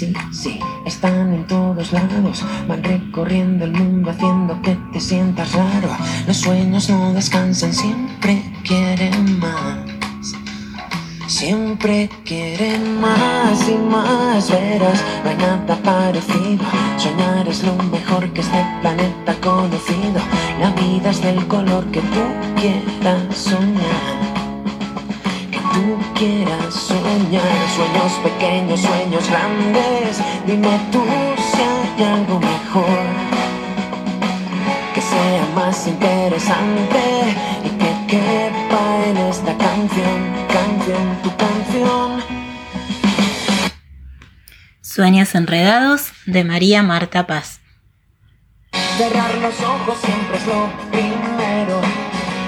sí, sí, están en todos lados, van recorriendo el mundo haciendo que te sientas raro. Los sueños no descansan, siempre quieren más. Siempre quieren más y más, verás, no hay nada parecido. Soñar es lo mejor que este planeta conocido. La vida es del color que tú quieras soñar tú quieras soñar, sueños pequeños, sueños grandes, dime tú si hay algo mejor, que sea más interesante y que quepa en esta canción, canción, tu canción. Sueños enredados de María Marta Paz. Cerrar los ojos siempre es lo primero.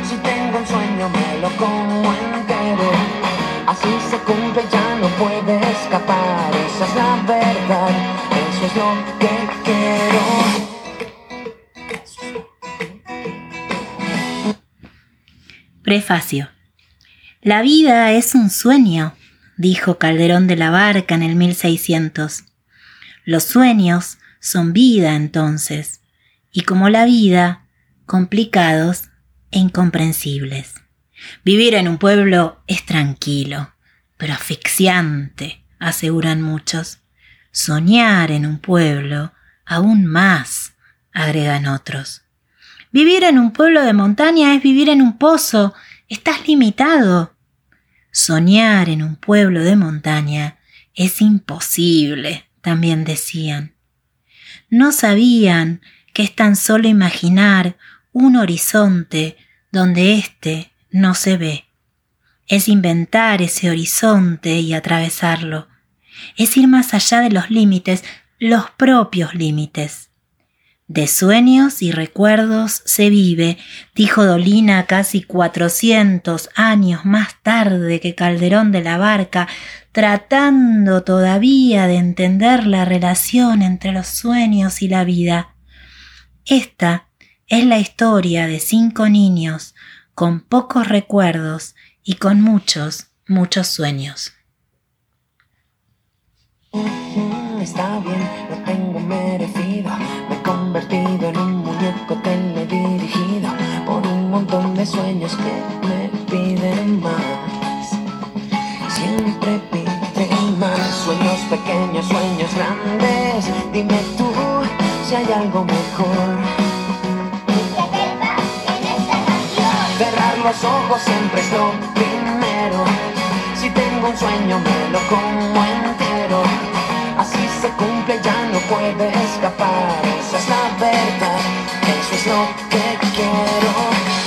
Si tengo un sueño me lo como entero Así se cumple, ya no puede escapar. Esa es la verdad, eso es lo que quiero. Prefacio. La vida es un sueño, dijo Calderón de la Barca en el 1600. Los sueños son vida entonces, y como la vida, complicados e incomprensibles. Vivir en un pueblo es tranquilo, pero asfixiante, aseguran muchos. Soñar en un pueblo, aún más, agregan otros. Vivir en un pueblo de montaña es vivir en un pozo, estás limitado. Soñar en un pueblo de montaña es imposible, también decían. No sabían que es tan solo imaginar un horizonte donde éste no se ve. Es inventar ese horizonte y atravesarlo. Es ir más allá de los límites, los propios límites. De sueños y recuerdos se vive, dijo Dolina casi cuatrocientos años más tarde que Calderón de la Barca, tratando todavía de entender la relación entre los sueños y la vida. Esta es la historia de cinco niños, con pocos recuerdos y con muchos, muchos sueños. Está bien, lo tengo merecido. Me he convertido en un muñeco teledirigido por un montón de sueños que me piden más. Siempre piden los ojos siempre es lo primero. Si tengo un sueño me lo como entero. Así se cumple, ya no puede escapar. Esa es la verdad, eso es lo que quiero.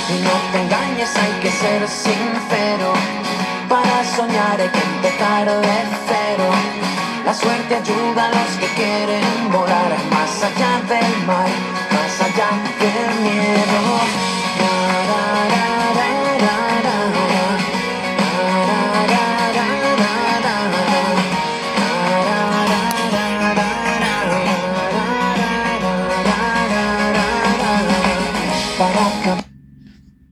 Y no te engañes, hay que ser sincero. Para soñar hay que empezar de cero. La suerte ayuda a los que quieren volar más allá del mar,